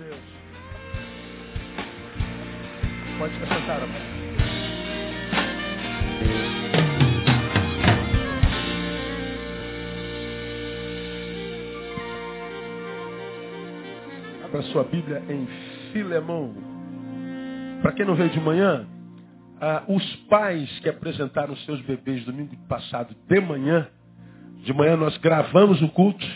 Deus. Pode se sentar, amor. Abra sua Bíblia em Filemão. Para quem não veio de manhã, ah, os pais que apresentaram seus bebês domingo passado de manhã, de manhã nós gravamos o culto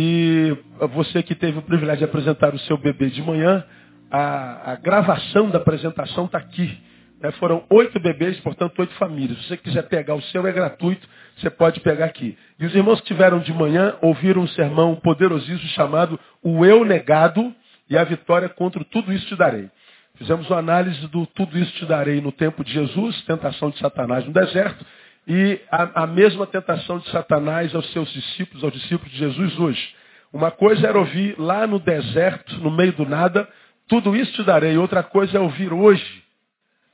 e você que teve o privilégio de apresentar o seu bebê de manhã, a, a gravação da apresentação está aqui. É, foram oito bebês, portanto, oito famílias. Se você quiser pegar o seu, é gratuito, você pode pegar aqui. E os irmãos que tiveram de manhã ouviram um sermão poderosíssimo chamado O Eu Negado e a Vitória contra Tudo Isso Te Darei. Fizemos uma análise do Tudo Isso Te Darei no tempo de Jesus, tentação de Satanás no deserto, e a, a mesma tentação de Satanás aos seus discípulos, aos discípulos de Jesus hoje. Uma coisa era ouvir lá no deserto, no meio do nada, tudo isso te darei. Outra coisa é ouvir hoje,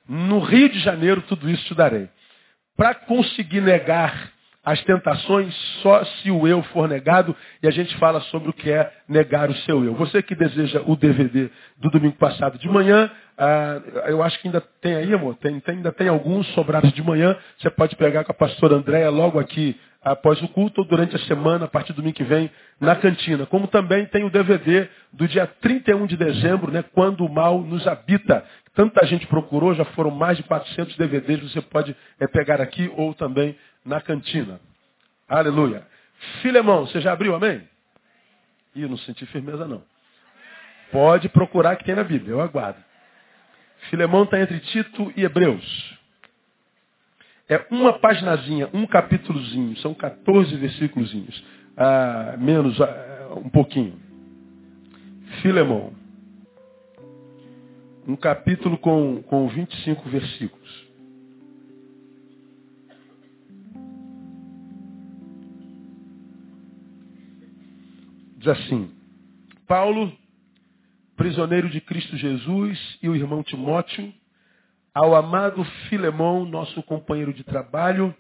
no Rio de Janeiro, tudo isso te darei. Para conseguir negar as tentações, só se o eu for negado, e a gente fala sobre o que é negar o seu eu. Você que deseja o DVD do domingo passado de manhã, ah, eu acho que ainda tem aí, amor, tem, tem, ainda tem alguns sobrados de manhã, você pode pegar com a pastora Andréia logo aqui após o culto ou durante a semana, a partir do domingo que vem, na cantina. Como também tem o DVD do dia 31 de dezembro, né, quando o mal nos habita. Tanta gente procurou, já foram mais de 400 DVDs, você pode é, pegar aqui ou também na cantina. Aleluia. Filemão, você já abriu, amém? Ih, não senti firmeza não. Pode procurar que tem na Bíblia, eu aguardo. Filemão está entre Tito e Hebreus. É uma paginazinha, um capítulozinho, são 14 versículos, ah, menos ah, um pouquinho. Filemão. Um capítulo com, com 25 versículos. Diz assim, Paulo, prisioneiro de Cristo Jesus, e o irmão Timóteo, ao amado Filemão, nosso companheiro de trabalho,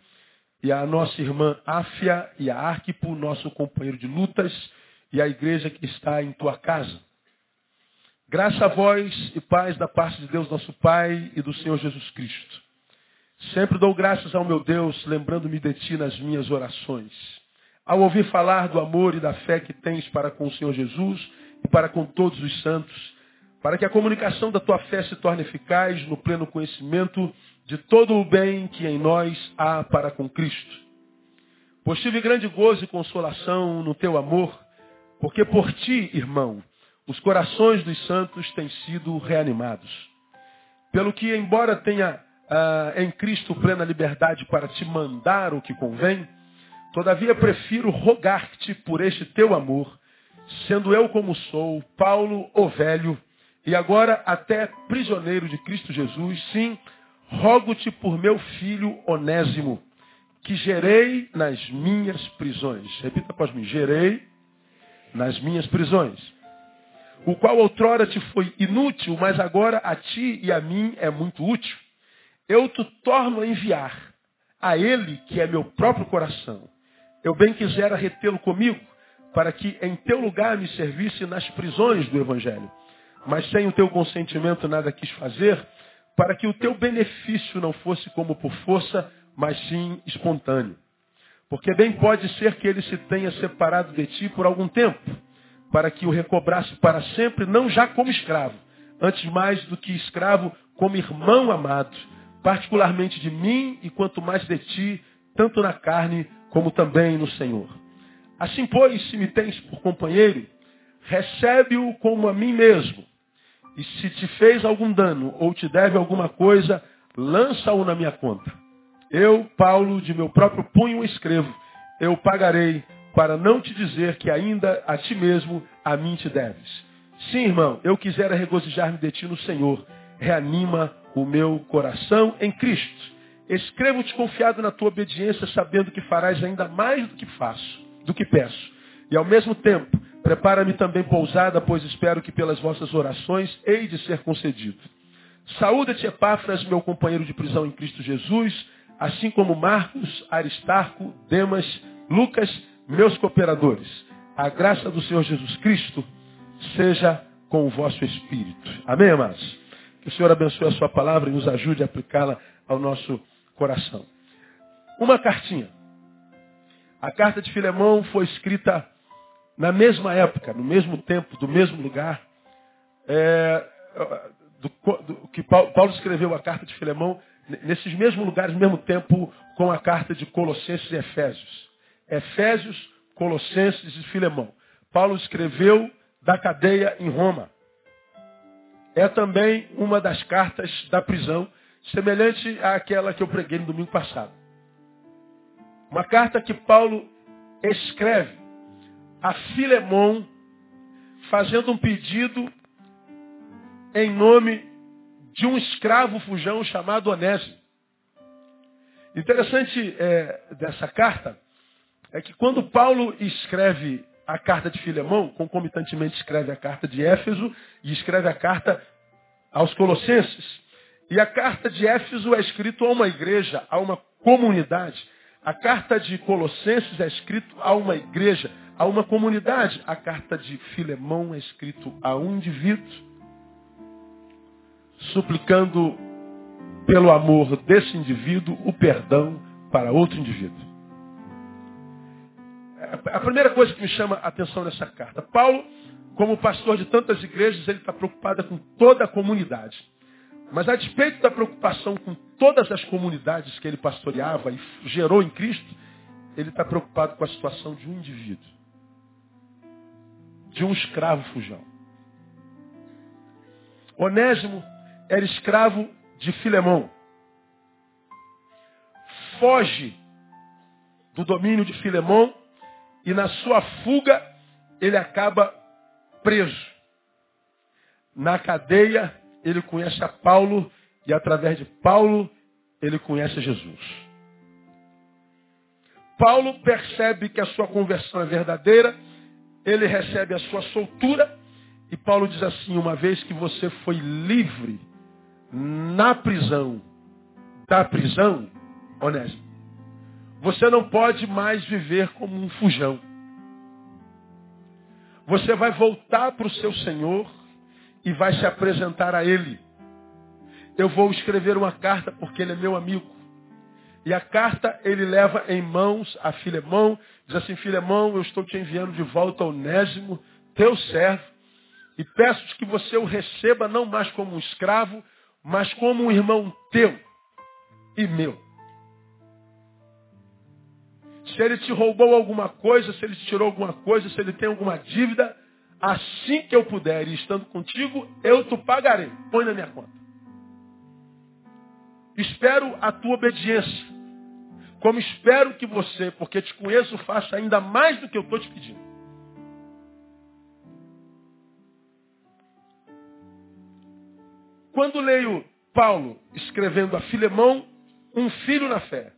e à nossa irmã Áfia e a Arquipo, nosso companheiro de lutas, e à igreja que está em tua casa. Graça a vós e paz da parte de Deus nosso Pai e do Senhor Jesus Cristo. Sempre dou graças ao meu Deus, lembrando-me de ti nas minhas orações. Ao ouvir falar do amor e da fé que tens para com o Senhor Jesus e para com todos os santos, para que a comunicação da tua fé se torne eficaz no pleno conhecimento de todo o bem que em nós há para com Cristo. Pois tive grande gozo e consolação no teu amor, porque por ti, irmão, os corações dos santos têm sido reanimados. Pelo que, embora tenha ah, em Cristo plena liberdade para te mandar o que convém, todavia prefiro rogar-te por este teu amor, sendo eu como sou, Paulo, o velho, e agora até prisioneiro de Cristo Jesus, sim, rogo-te por meu filho Onésimo, que gerei nas minhas prisões. Repita após mim, gerei nas minhas prisões. O qual outrora te foi inútil, mas agora a ti e a mim é muito útil. Eu te torno a enviar a ele, que é meu próprio coração. Eu bem quisera retê-lo comigo, para que em teu lugar me servisse nas prisões do Evangelho mas sem o teu consentimento nada quis fazer, para que o teu benefício não fosse como por força, mas sim espontâneo. Porque bem pode ser que ele se tenha separado de ti por algum tempo, para que o recobrasse para sempre, não já como escravo, antes mais do que escravo, como irmão amado, particularmente de mim e quanto mais de ti, tanto na carne como também no Senhor. Assim, pois, se me tens por companheiro, recebe-o como a mim mesmo e se te fez algum dano ou te deve alguma coisa, lança-o na minha conta. Eu, Paulo, de meu próprio punho escrevo, eu pagarei para não te dizer que ainda a ti mesmo a mim te deves. Sim, irmão, eu quisera regozijar-me de ti no Senhor. Reanima o meu coração em Cristo. Escrevo-te confiado na tua obediência, sabendo que farás ainda mais do que faço, do que peço. E ao mesmo tempo, Prepara-me também pousada, pois espero que pelas vossas orações hei de ser concedido. Saúda-te, Epáfras, meu companheiro de prisão em Cristo Jesus, assim como Marcos, Aristarco, Demas, Lucas, meus cooperadores. A graça do Senhor Jesus Cristo seja com o vosso espírito. Amém, amados? Que o Senhor abençoe a sua palavra e nos ajude a aplicá-la ao nosso coração. Uma cartinha. A carta de Filemão foi escrita na mesma época, no mesmo tempo, do mesmo lugar. É, do, do, que Paulo escreveu a carta de Filemão nesses mesmos lugares, mesmo tempo, com a carta de Colossenses e Efésios. Efésios, Colossenses e Filemão. Paulo escreveu da cadeia em Roma. É também uma das cartas da prisão, semelhante àquela que eu preguei no domingo passado. Uma carta que Paulo escreve a Filemão, fazendo um pedido em nome de um escravo fujão chamado Onésimo. Interessante é, dessa carta é que quando Paulo escreve a carta de Filemão, concomitantemente escreve a carta de Éfeso e escreve a carta aos Colossenses. E a carta de Éfeso é escrita a uma igreja, a uma comunidade. A carta de Colossenses é escrita a uma igreja, a uma comunidade. A carta de Filemão é escrita a um indivíduo, suplicando pelo amor desse indivíduo o perdão para outro indivíduo. A primeira coisa que me chama a atenção nessa carta, Paulo, como pastor de tantas igrejas, ele está preocupado com toda a comunidade. Mas a despeito da preocupação com todas as comunidades que ele pastoreava e gerou em Cristo, ele está preocupado com a situação de um indivíduo. De um escravo fujão. Onésimo era escravo de Filemão. Foge do domínio de Filemão e na sua fuga ele acaba preso. Na cadeia ele conhece a Paulo e através de Paulo ele conhece Jesus. Paulo percebe que a sua conversão é verdadeira, ele recebe a sua soltura e Paulo diz assim: uma vez que você foi livre na prisão, da prisão, honesto, você não pode mais viver como um fujão. Você vai voltar para o seu Senhor e vai se apresentar a Ele. Eu vou escrever uma carta porque Ele é meu amigo. E a carta ele leva em mãos a Filemão, diz assim, Filemão, eu estou te enviando de volta ao Onésimo, teu servo, e peço que você o receba não mais como um escravo, mas como um irmão teu e meu. Se ele te roubou alguma coisa, se ele te tirou alguma coisa, se ele tem alguma dívida, assim que eu puder e estando contigo, eu te pagarei. Põe na minha conta. Espero a tua obediência. Como espero que você, porque te conheço, faça ainda mais do que eu estou te pedindo. Quando leio Paulo escrevendo a Filemão, um filho na fé,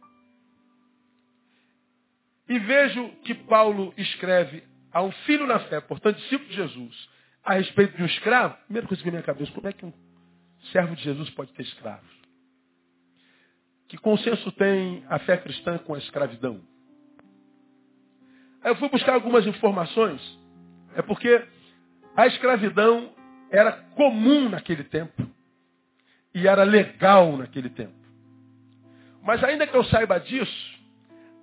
e vejo que Paulo escreve a um filho na fé, portanto, discípulo de Jesus, a respeito de um escravo, primeira coisa que vem na minha cabeça, como é que um servo de Jesus pode ter escravos? Que consenso tem a fé cristã com a escravidão? Aí eu fui buscar algumas informações, é porque a escravidão era comum naquele tempo e era legal naquele tempo. Mas ainda que eu saiba disso,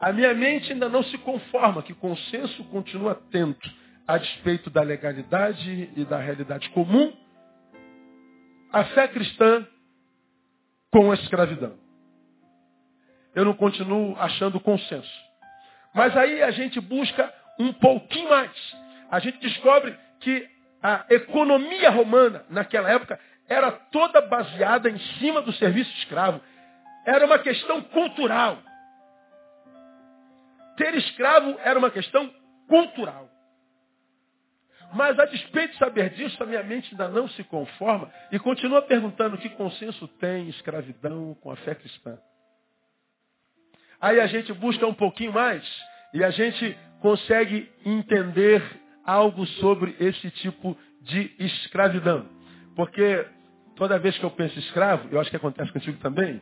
a minha mente ainda não se conforma que consenso continua atento a despeito da legalidade e da realidade comum, a fé cristã com a escravidão. Eu não continuo achando consenso. Mas aí a gente busca um pouquinho mais. A gente descobre que a economia romana, naquela época, era toda baseada em cima do serviço escravo. Era uma questão cultural. Ter escravo era uma questão cultural. Mas a despeito de saber disso, a minha mente ainda não se conforma e continua perguntando que consenso tem escravidão com a fé cristã. Aí a gente busca um pouquinho mais e a gente consegue entender algo sobre esse tipo de escravidão. Porque toda vez que eu penso escravo, eu acho que acontece contigo também,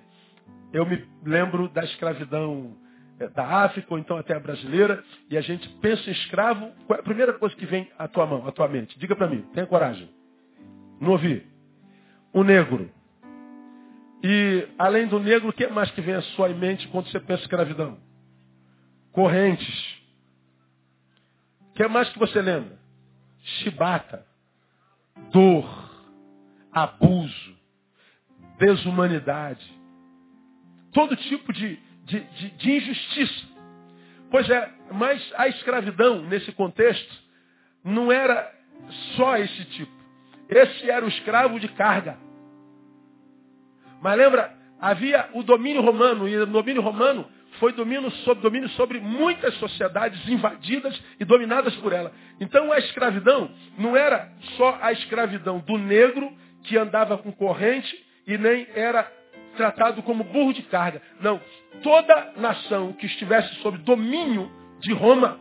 eu me lembro da escravidão da África, ou então até a brasileira, e a gente pensa em escravo, qual é a primeira coisa que vem à tua mão, à tua mente? Diga para mim, tenha coragem. Não ouvi. O negro. E além do negro, o que mais que vem à sua mente quando você pensa em escravidão? Correntes. O que mais que você lembra? Chibata. Dor. Abuso. Desumanidade. Todo tipo de, de, de, de injustiça. Pois é, mas a escravidão, nesse contexto, não era só esse tipo. Esse era o escravo de carga. Mas lembra, havia o domínio romano, e o domínio romano foi domínio sobre, domínio sobre muitas sociedades invadidas e dominadas por ela. Então a escravidão não era só a escravidão do negro que andava com corrente e nem era tratado como burro de carga. Não. Toda nação que estivesse sob domínio de Roma,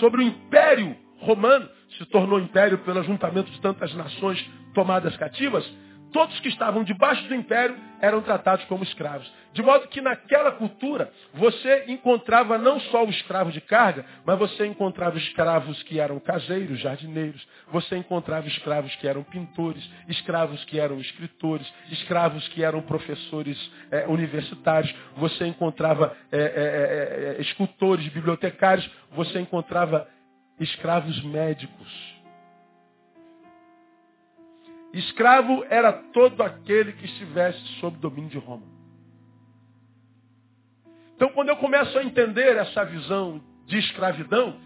sobre o império romano, se tornou império pelo ajuntamento de tantas nações tomadas cativas, todos que estavam debaixo do império eram tratados como escravos. De modo que naquela cultura você encontrava não só o escravo de carga, mas você encontrava escravos que eram caseiros, jardineiros, você encontrava escravos que eram pintores, escravos que eram escritores, escravos que eram professores é, universitários, você encontrava é, é, escultores, bibliotecários, você encontrava escravos médicos. Escravo era todo aquele que estivesse sob domínio de Roma. Então, quando eu começo a entender essa visão de escravidão,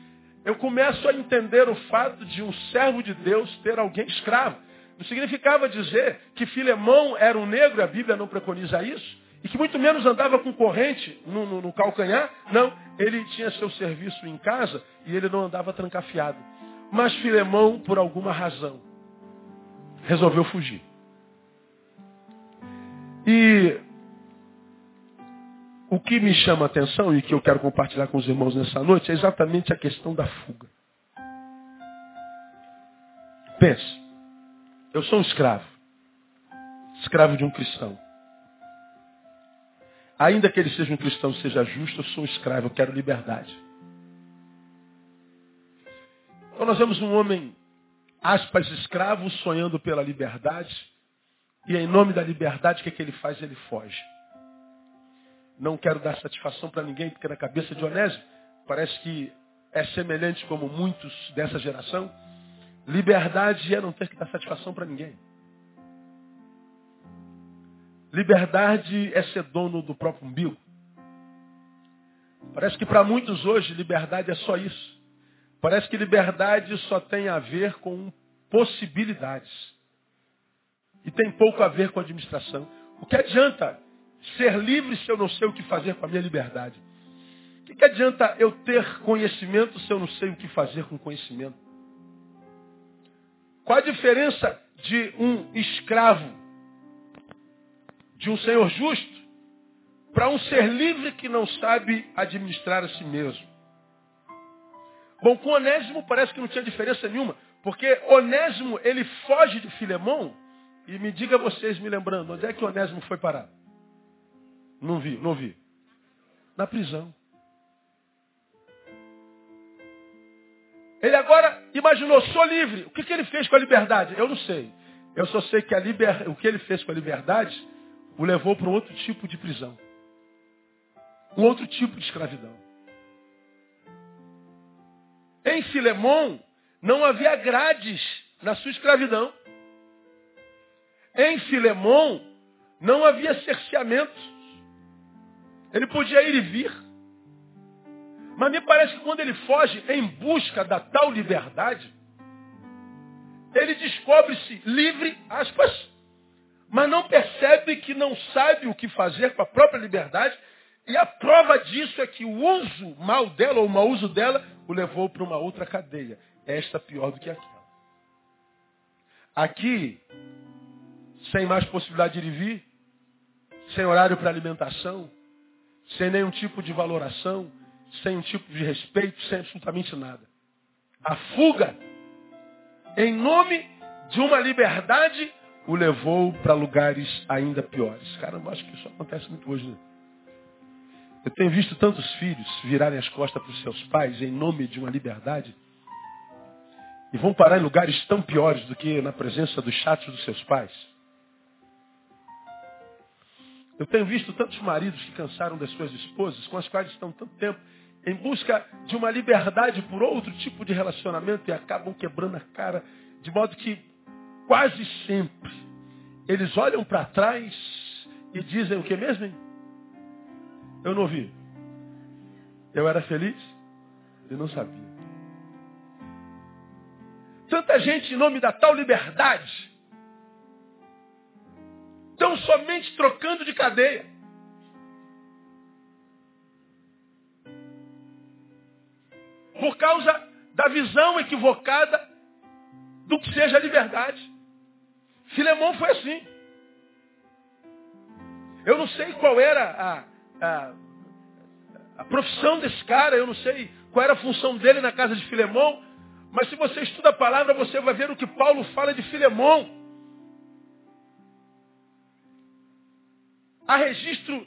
eu começo a entender o fato de um servo de Deus ter alguém escravo. Não significava dizer que Filemão era um negro, a Bíblia não preconiza isso, e que muito menos andava com corrente no, no, no calcanhar. Não, ele tinha seu serviço em casa e ele não andava trancafiado. Mas Filemão, por alguma razão, resolveu fugir. E o que me chama a atenção e que eu quero compartilhar com os irmãos nessa noite é exatamente a questão da fuga. Pense, eu sou um escravo, escravo de um cristão. Ainda que ele seja um cristão, seja justo, eu sou um escravo, eu quero liberdade. Então nós vemos um homem aspas, escravo, sonhando pela liberdade. E em nome da liberdade, o que, é que ele faz? Ele foge. Não quero dar satisfação para ninguém, porque na cabeça de Onésio parece que é semelhante como muitos dessa geração. Liberdade é não ter que dar satisfação para ninguém. Liberdade é ser dono do próprio umbigo. Parece que para muitos hoje liberdade é só isso. Parece que liberdade só tem a ver com possibilidades. E tem pouco a ver com administração. O que adianta ser livre se eu não sei o que fazer com a minha liberdade? O que, adianta eu ter conhecimento se eu não sei o que fazer com conhecimento? Qual a diferença de um escravo, de um senhor justo, para um ser livre que não sabe administrar a si mesmo? Bom, com Onésimo parece que não tinha diferença nenhuma, porque Onésimo, ele foge de Filemão, e me diga vocês, me lembrando, onde é que Onésimo foi parar? Não vi, não vi. Na prisão. Ele agora imaginou, sou livre. O que, que ele fez com a liberdade? Eu não sei. Eu só sei que a liber... o que ele fez com a liberdade o levou para um outro tipo de prisão. Um outro tipo de escravidão. Em Filemão não havia grades na sua escravidão. Em Filemão não havia cerceamento. Ele podia ir e vir. Mas me parece que quando ele foge em busca da tal liberdade, ele descobre-se livre, aspas, mas não percebe que não sabe o que fazer com a própria liberdade. E a prova disso é que o uso mal dela, ou o mau uso dela, o levou para uma outra cadeia. Esta pior do que aquela. Aqui, sem mais possibilidade de ir e vir, sem horário para alimentação, sem nenhum tipo de valoração, sem um tipo de respeito, sem absolutamente nada. A fuga, em nome de uma liberdade, o levou para lugares ainda piores. Caramba, acho que isso acontece muito hoje. Né? Eu tenho visto tantos filhos virarem as costas para os seus pais em nome de uma liberdade. e vão parar em lugares tão piores do que na presença dos chatos dos seus pais. Eu tenho visto tantos maridos que cansaram das suas esposas, com as quais estão tanto tempo em busca de uma liberdade por outro tipo de relacionamento e acabam quebrando a cara, de modo que quase sempre eles olham para trás e dizem o que mesmo? Hein? Eu não ouvi. Eu era feliz e não sabia. Tanta gente em nome da tal liberdade estão somente trocando de cadeia. Por causa da visão equivocada do que seja liberdade. Filemão foi assim. Eu não sei qual era a, a, a profissão desse cara, eu não sei qual era a função dele na casa de Filemão, mas se você estuda a palavra, você vai ver o que Paulo fala de Filemão. Há registro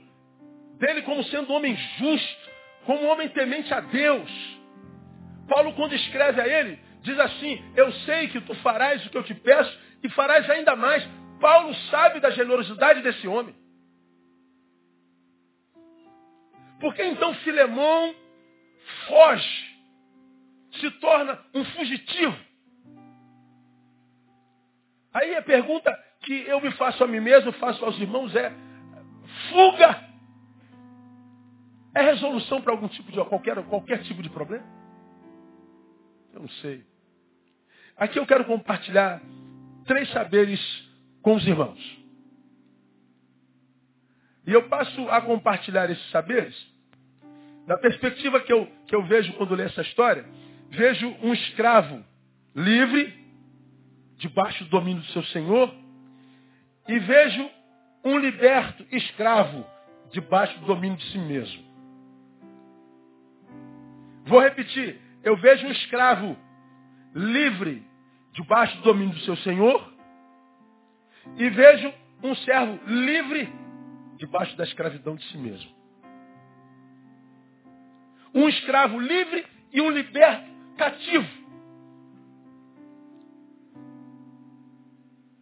dele como sendo um homem justo, como um homem temente a Deus. Paulo, quando escreve a ele, diz assim: Eu sei que tu farás o que eu te peço e farás ainda mais. Paulo sabe da generosidade desse homem. Por que então Filemão foge, se torna um fugitivo? Aí a pergunta que eu me faço a mim mesmo, faço aos irmãos é: fuga é resolução para algum tipo de qualquer, qualquer tipo de problema? Eu não sei. Aqui eu quero compartilhar três saberes com os irmãos. E eu passo a compartilhar esses saberes da perspectiva que eu, que eu vejo quando leio essa história. Vejo um escravo livre, debaixo do domínio do seu senhor, e vejo um liberto escravo debaixo do domínio de si mesmo. Vou repetir. Eu vejo um escravo livre debaixo do domínio do seu senhor e vejo um servo livre debaixo da escravidão de si mesmo. Um escravo livre e um liberto cativo.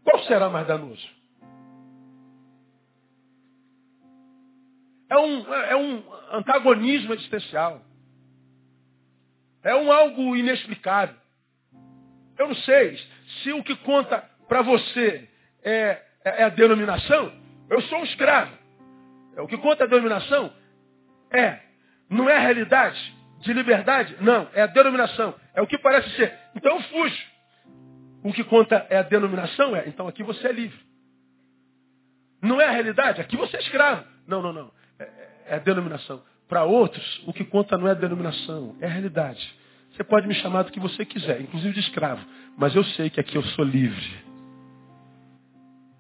Qual será mais danoso? É um, é um antagonismo existencial. É um algo inexplicável. Eu não sei se o que conta para você é, é, a denominação. Eu sou um escravo. É, o que conta a denominação é, não é a realidade de liberdade? Não, é a denominação. É o que parece ser. Então eu fujo. O que conta é a denominação? É, então aqui você é livre. Não é a realidade? Aqui você é escravo. Não, não, não. É, é a denominação. Para outros, o que conta não é a denominação, é a realidade. Você pode me chamar do que você quiser, inclusive de escravo, mas eu sei que aqui eu sou livre.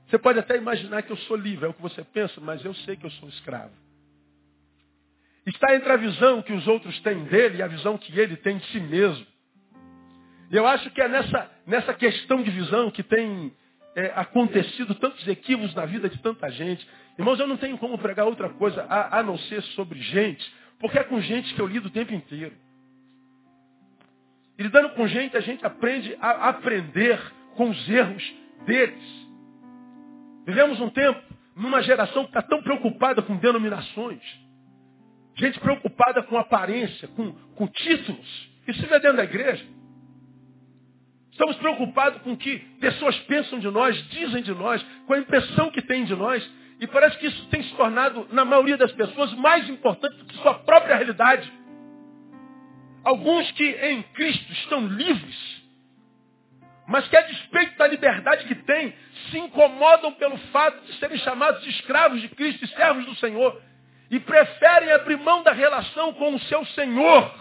Você pode até imaginar que eu sou livre, é o que você pensa, mas eu sei que eu sou escravo. Está entre a visão que os outros têm dele e a visão que ele tem de si mesmo. E eu acho que é nessa, nessa questão de visão que tem é, acontecido tantos equívocos na vida de tanta gente. Irmãos, eu não tenho como pregar outra coisa a, a não ser sobre gente, porque é com gente que eu lido o tempo inteiro. E lidando com gente, a gente aprende a aprender com os erros deles. Vivemos um tempo numa geração que está tão preocupada com denominações. Gente preocupada com aparência, com, com títulos. Isso vê dentro da igreja. Estamos preocupados com o que pessoas pensam de nós, dizem de nós, com a impressão que têm de nós. E parece que isso tem se tornado, na maioria das pessoas, mais importante do que sua própria realidade. Alguns que em Cristo estão livres, mas que a despeito da liberdade que têm, se incomodam pelo fato de serem chamados de escravos de Cristo e servos do Senhor. E preferem abrir mão da relação com o seu Senhor,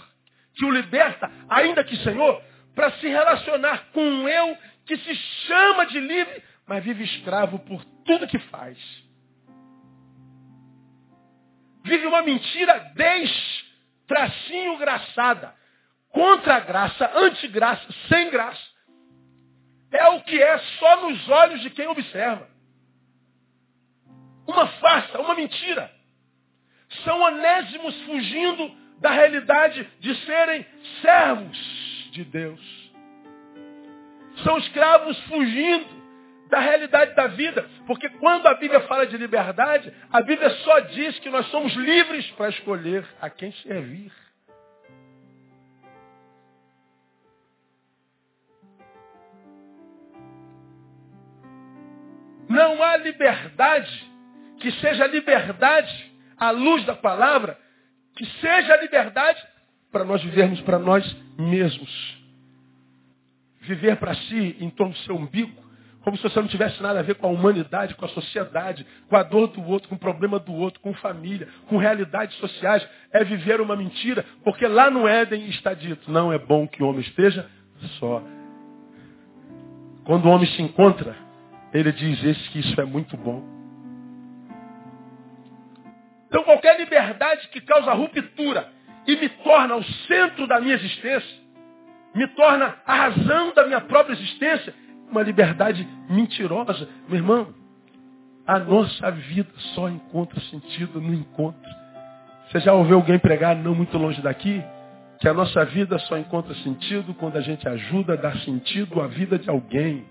que o liberta, ainda que Senhor, para se relacionar com um eu que se chama de livre, mas vive escravo por tudo que faz. Vive uma mentira des-tracinho graçada. Contra a graça, antigraça, sem graça. É o que é só nos olhos de quem observa. Uma farsa, uma mentira. São onésimos fugindo da realidade de serem servos de Deus. São escravos fugindo da realidade da vida. Porque quando a Bíblia fala de liberdade, a Bíblia só diz que nós somos livres para escolher a quem servir. Não há liberdade que seja liberdade à luz da palavra, que seja liberdade para nós vivermos para nós mesmos. Viver para si em torno do seu umbigo, como se você não tivesse nada a ver com a humanidade, com a sociedade, com a dor do outro, com o problema do outro, com família, com realidades sociais, é viver uma mentira, porque lá no Éden está dito, não é bom que o homem esteja só. Quando o homem se encontra, ele diz, esse que isso é muito bom. Então qualquer liberdade que causa ruptura e me torna o centro da minha existência, me torna a razão da minha própria existência, uma liberdade mentirosa. Meu irmão, a nossa vida só encontra sentido no encontro. Você já ouviu alguém pregar não muito longe daqui? Que a nossa vida só encontra sentido quando a gente ajuda a dar sentido à vida de alguém.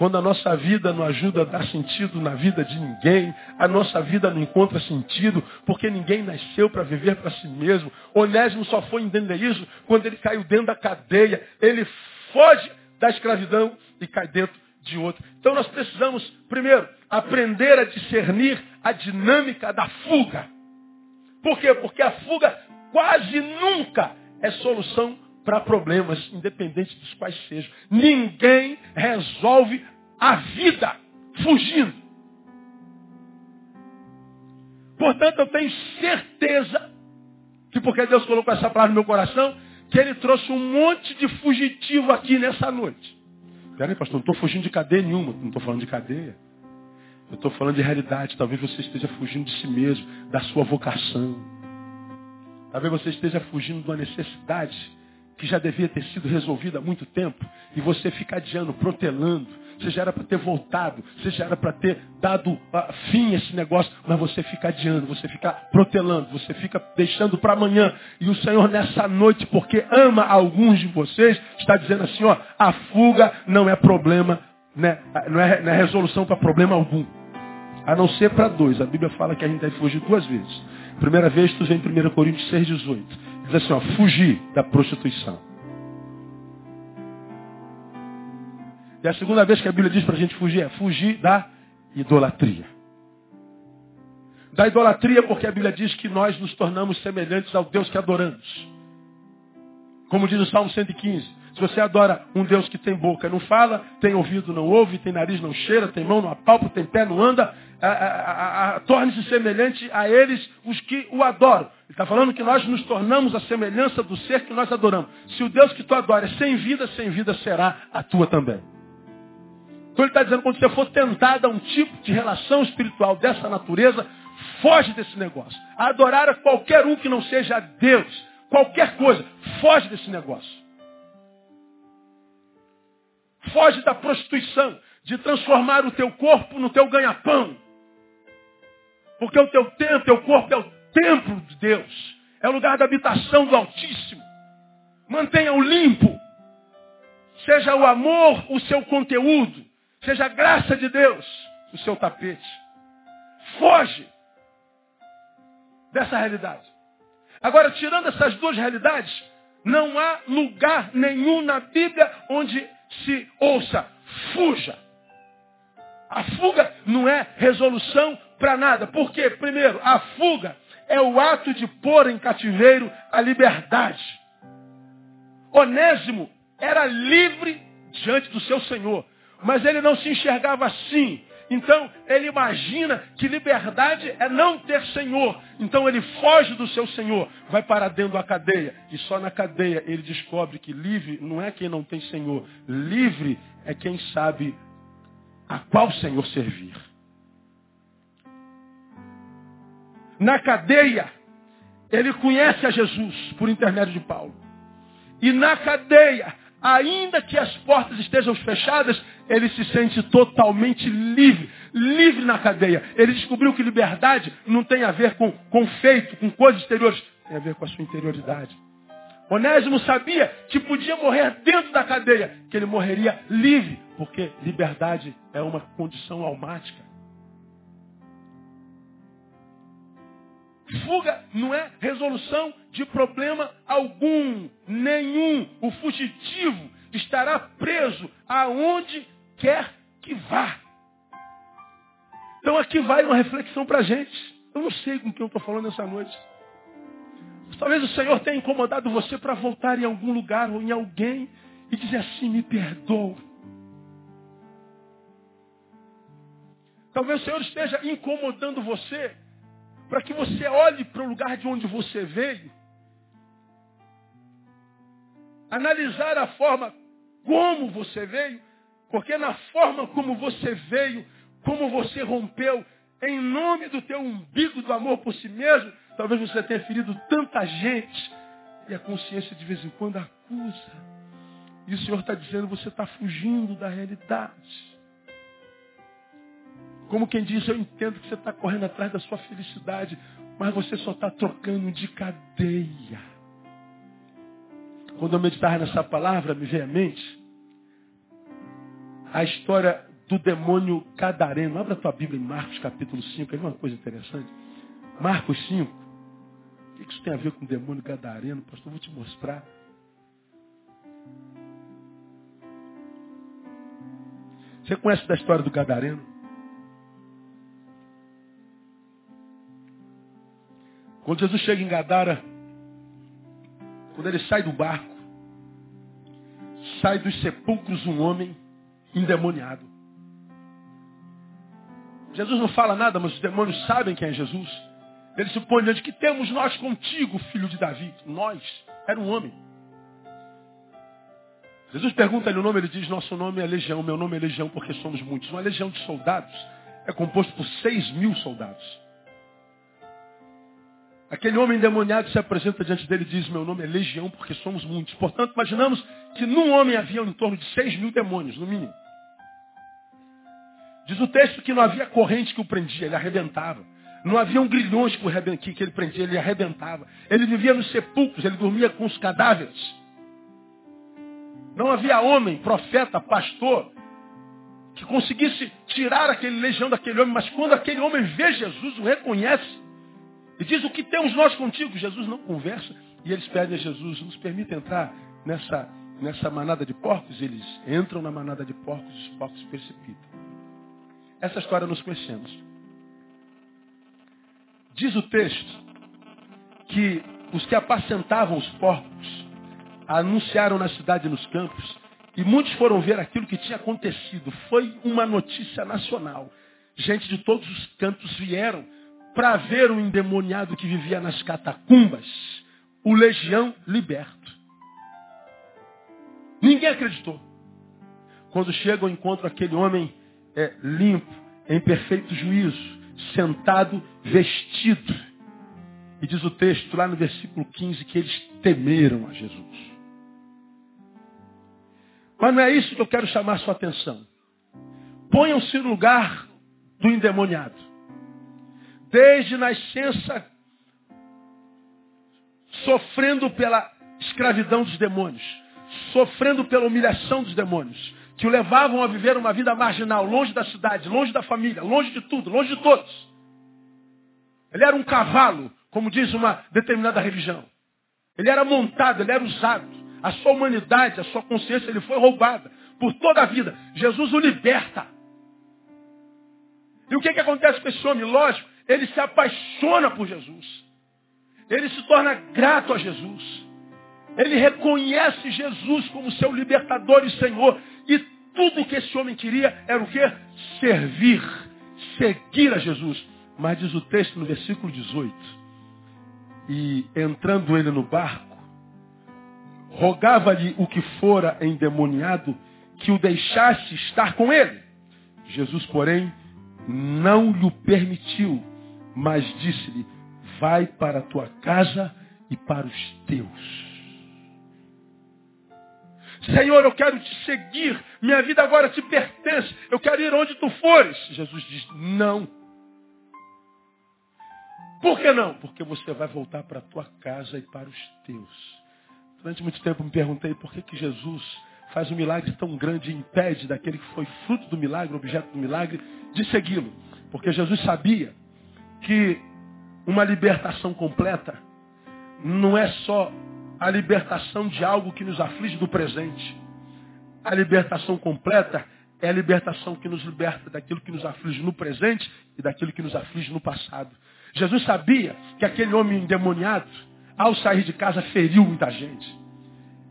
Quando a nossa vida não ajuda a dar sentido na vida de ninguém, a nossa vida não encontra sentido, porque ninguém nasceu para viver para si mesmo. Onésimo só foi entender isso quando ele caiu dentro da cadeia. Ele foge da escravidão e cai dentro de outra. Então nós precisamos, primeiro, aprender a discernir a dinâmica da fuga. Por quê? Porque a fuga quase nunca é solução para problemas, independente dos quais sejam. Ninguém resolve a vida fugindo. Portanto, eu tenho certeza que porque Deus colocou essa palavra no meu coração, que ele trouxe um monte de fugitivo aqui nessa noite. Peraí, pastor, não estou fugindo de cadeia nenhuma. Não estou falando de cadeia. Eu estou falando de realidade. Talvez você esteja fugindo de si mesmo, da sua vocação. Talvez você esteja fugindo de uma necessidade que já devia ter sido resolvida há muito tempo. E você fica adiando, protelando. Você já era para ter voltado, você já era para ter dado uh, fim a esse negócio, mas você fica adiando, você fica protelando, você fica deixando para amanhã. E o Senhor nessa noite, porque ama alguns de vocês, está dizendo assim, ó, a fuga não é problema, né? não, é, não é resolução para problema algum. A não ser para dois. A Bíblia fala que a gente deve fugir duas vezes. Primeira vez, tu vem em 1 Coríntios 6, 18. Diz assim, ó, fugir da prostituição. E a segunda vez que a Bíblia diz para a gente fugir é fugir da idolatria. Da idolatria porque a Bíblia diz que nós nos tornamos semelhantes ao Deus que adoramos. Como diz o Salmo 115. Se você adora um Deus que tem boca e não fala, tem ouvido não ouve, tem nariz não cheira, tem mão não apalpa, tem pé não anda, torne-se semelhante a eles os que o adoram. Ele está falando que nós nos tornamos a semelhança do ser que nós adoramos. Se o Deus que tu adora é sem vida, sem vida será a tua também. Então ele está dizendo, quando você for tentado a um tipo de relação espiritual dessa natureza, foge desse negócio. Adorar a qualquer um que não seja Deus. Qualquer coisa. Foge desse negócio. Foge da prostituição. De transformar o teu corpo no teu ganha-pão. Porque o teu templo, teu corpo é o templo de Deus. É o lugar da habitação do Altíssimo. Mantenha-o limpo. Seja o amor o seu conteúdo. Seja a graça de Deus o seu tapete. Foge dessa realidade. Agora, tirando essas duas realidades, não há lugar nenhum na Bíblia onde se ouça fuja. A fuga não é resolução para nada. Por quê? Primeiro, a fuga é o ato de pôr em cativeiro a liberdade. Onésimo era livre diante do seu Senhor, mas ele não se enxergava assim. Então, ele imagina que liberdade é não ter Senhor. Então, ele foge do seu Senhor, vai para dentro da cadeia. E só na cadeia ele descobre que livre não é quem não tem Senhor. Livre é quem sabe a qual Senhor servir. Na cadeia, ele conhece a Jesus por intermédio de Paulo. E na cadeia, ainda que as portas estejam fechadas, ele se sente totalmente livre, livre na cadeia. Ele descobriu que liberdade não tem a ver com, feito, com coisas exteriores, tem a ver com a sua interioridade. Onésimo sabia que podia morrer dentro da cadeia, que ele morreria livre, porque liberdade é uma condição almática. Fuga não é resolução de problema algum, nenhum. O fugitivo estará preso aonde quer que vá. Então aqui vai uma reflexão para a gente. Eu não sei com quem eu estou falando essa noite. Talvez o Senhor tenha incomodado você para voltar em algum lugar ou em alguém e dizer assim, me perdoa. Talvez o Senhor esteja incomodando você para que você olhe para o lugar de onde você veio, analisar a forma como você veio, porque na forma como você veio, como você rompeu, em nome do teu umbigo do amor por si mesmo, talvez você tenha ferido tanta gente e a consciência de vez em quando acusa. E o Senhor está dizendo, você está fugindo da realidade. Como quem diz, eu entendo que você está correndo atrás da sua felicidade, mas você só está trocando de cadeia. Quando eu meditava nessa palavra, me veio à mente a história do demônio gadareno. Abra a tua Bíblia em Marcos capítulo 5, aí uma coisa interessante. Marcos 5. O que isso tem a ver com o demônio gadareno? Pastor, vou te mostrar. Você conhece da história do gadareno? Quando Jesus chega em Gadara, quando ele sai do barco, sai dos sepulcros um homem endemoniado. Jesus não fala nada, mas os demônios sabem quem é Jesus. Ele se põe diante que temos nós contigo, filho de Davi. Nós. Era um homem. Jesus pergunta-lhe o nome, ele diz, nosso nome é legião, meu nome é legião porque somos muitos. Uma legião de soldados é composto por seis mil soldados. Aquele homem endemoniado se apresenta diante dele e diz, meu nome é Legião, porque somos muitos. Portanto, imaginamos que num homem havia em torno de seis mil demônios, no mínimo. Diz o texto que não havia corrente que o prendia, ele arrebentava. Não havia um grilhões que, que ele prendia, ele arrebentava. Ele vivia nos sepulcros, ele dormia com os cadáveres. Não havia homem, profeta, pastor, que conseguisse tirar aquele legião daquele homem, mas quando aquele homem vê Jesus, o reconhece, e diz, o que temos nós contigo? Jesus não conversa. E eles pedem a Jesus, nos permita entrar nessa, nessa manada de porcos? Eles entram na manada de porcos, os porcos se precipitam. Essa história nós conhecemos. Diz o texto que os que apacentavam os porcos anunciaram na cidade e nos campos e muitos foram ver aquilo que tinha acontecido. Foi uma notícia nacional. Gente de todos os cantos vieram para ver o endemoniado que vivia nas catacumbas, o legião liberto. Ninguém acreditou. Quando chegam, encontram aquele homem é, limpo, em perfeito juízo, sentado, vestido. E diz o texto lá no versículo 15 que eles temeram a Jesus. Mas não é isso que eu quero chamar sua atenção. Ponham-se no lugar do endemoniado desde nascença, sofrendo pela escravidão dos demônios, sofrendo pela humilhação dos demônios, que o levavam a viver uma vida marginal, longe da cidade, longe da família, longe de tudo, longe de todos. Ele era um cavalo, como diz uma determinada religião. Ele era montado, ele era usado. A sua humanidade, a sua consciência, ele foi roubada por toda a vida. Jesus o liberta. E o que, que acontece com esse homem? Lógico, ele se apaixona por Jesus. Ele se torna grato a Jesus. Ele reconhece Jesus como seu libertador e Senhor. E tudo que esse homem queria era o quê? Servir, seguir a Jesus. Mas diz o texto no versículo 18. E entrando ele no barco, rogava-lhe o que fora endemoniado que o deixasse estar com ele. Jesus, porém, não lhe permitiu, mas disse-lhe, vai para a tua casa e para os teus. Senhor, eu quero te seguir, minha vida agora te pertence, eu quero ir onde tu fores. Jesus diz, não. Por que não? Porque você vai voltar para a tua casa e para os teus. Durante muito tempo me perguntei por que, que Jesus faz um milagre tão grande e impede daquele que foi fruto do milagre, objeto do milagre, de segui-lo. Porque Jesus sabia que uma libertação completa não é só a libertação de algo que nos aflige do presente. A libertação completa é a libertação que nos liberta daquilo que nos aflige no presente e daquilo que nos aflige no passado. Jesus sabia que aquele homem endemoniado, ao sair de casa, feriu muita gente.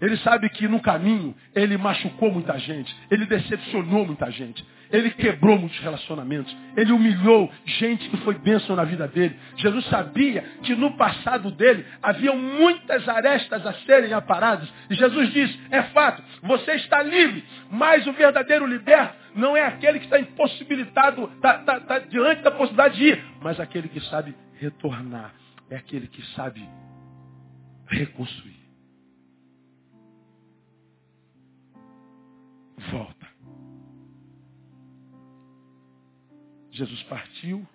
Ele sabe que no caminho ele machucou muita gente, ele decepcionou muita gente, ele quebrou muitos relacionamentos, ele humilhou gente que foi bênção na vida dele. Jesus sabia que no passado dele havia muitas arestas a serem aparadas. E Jesus diz: é fato, você está livre, mas o verdadeiro liberto não é aquele que está impossibilitado, está, está, está diante da possibilidade de ir, mas aquele que sabe retornar, é aquele que sabe reconstruir. Volta. Jesus partiu,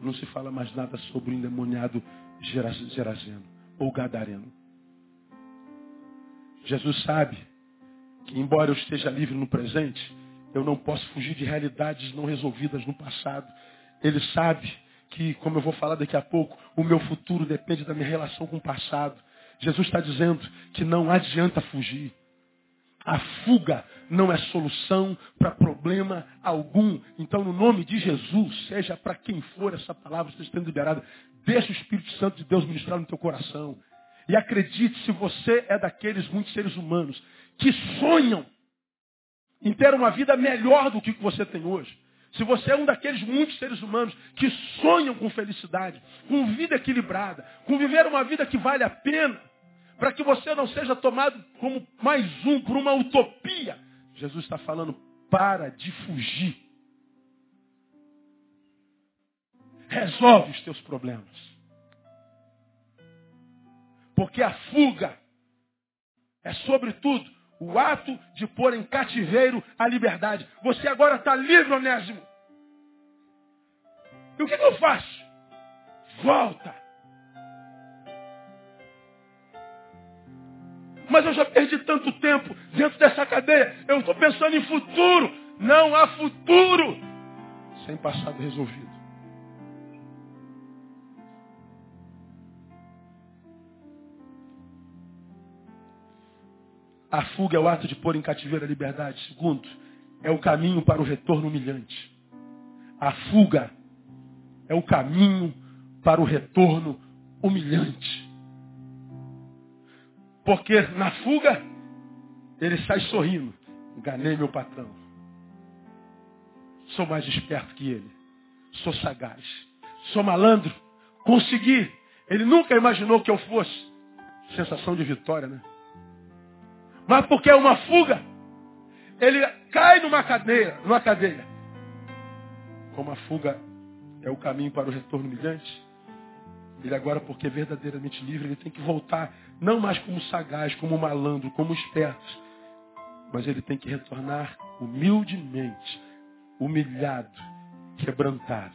não se fala mais nada sobre o endemoniado Gerazeno ou Gadareno. Jesus sabe que, embora eu esteja livre no presente, eu não posso fugir de realidades não resolvidas no passado. Ele sabe que, como eu vou falar daqui a pouco, o meu futuro depende da minha relação com o passado. Jesus está dizendo que não adianta fugir. A fuga não é solução para problema algum. Então, no nome de Jesus, seja para quem for essa palavra esteja sendo liberada, deixa o Espírito Santo de Deus ministrar no teu coração. E acredite, se você é daqueles muitos seres humanos que sonham em ter uma vida melhor do que você tem hoje. Se você é um daqueles muitos seres humanos que sonham com felicidade, com vida equilibrada, com viver uma vida que vale a pena, para que você não seja tomado como mais um por uma utopia. Jesus está falando, para de fugir. Resolve os teus problemas. Porque a fuga é, sobretudo, o ato de pôr em cativeiro a liberdade. Você agora está livre, Onésimo. E o que, que eu faço? Volta. Mas eu já perdi tanto tempo dentro dessa cadeia. Eu estou pensando em futuro. Não há futuro sem passado resolvido. A fuga é o ato de pôr em cativeiro a liberdade. Segundo, é o caminho para o retorno humilhante. A fuga é o caminho para o retorno humilhante. Porque na fuga, ele sai sorrindo. Enganei meu patrão. Sou mais esperto que ele. Sou sagaz. Sou malandro. Consegui. Ele nunca imaginou que eu fosse. Sensação de vitória, né? Mas porque é uma fuga, ele cai numa cadeia, numa cadeia. Como a fuga é o caminho para o retorno humilhante, ele agora, porque é verdadeiramente livre, ele tem que voltar, não mais como sagaz, como malandro, como esperto, mas ele tem que retornar humildemente, humilhado, quebrantado.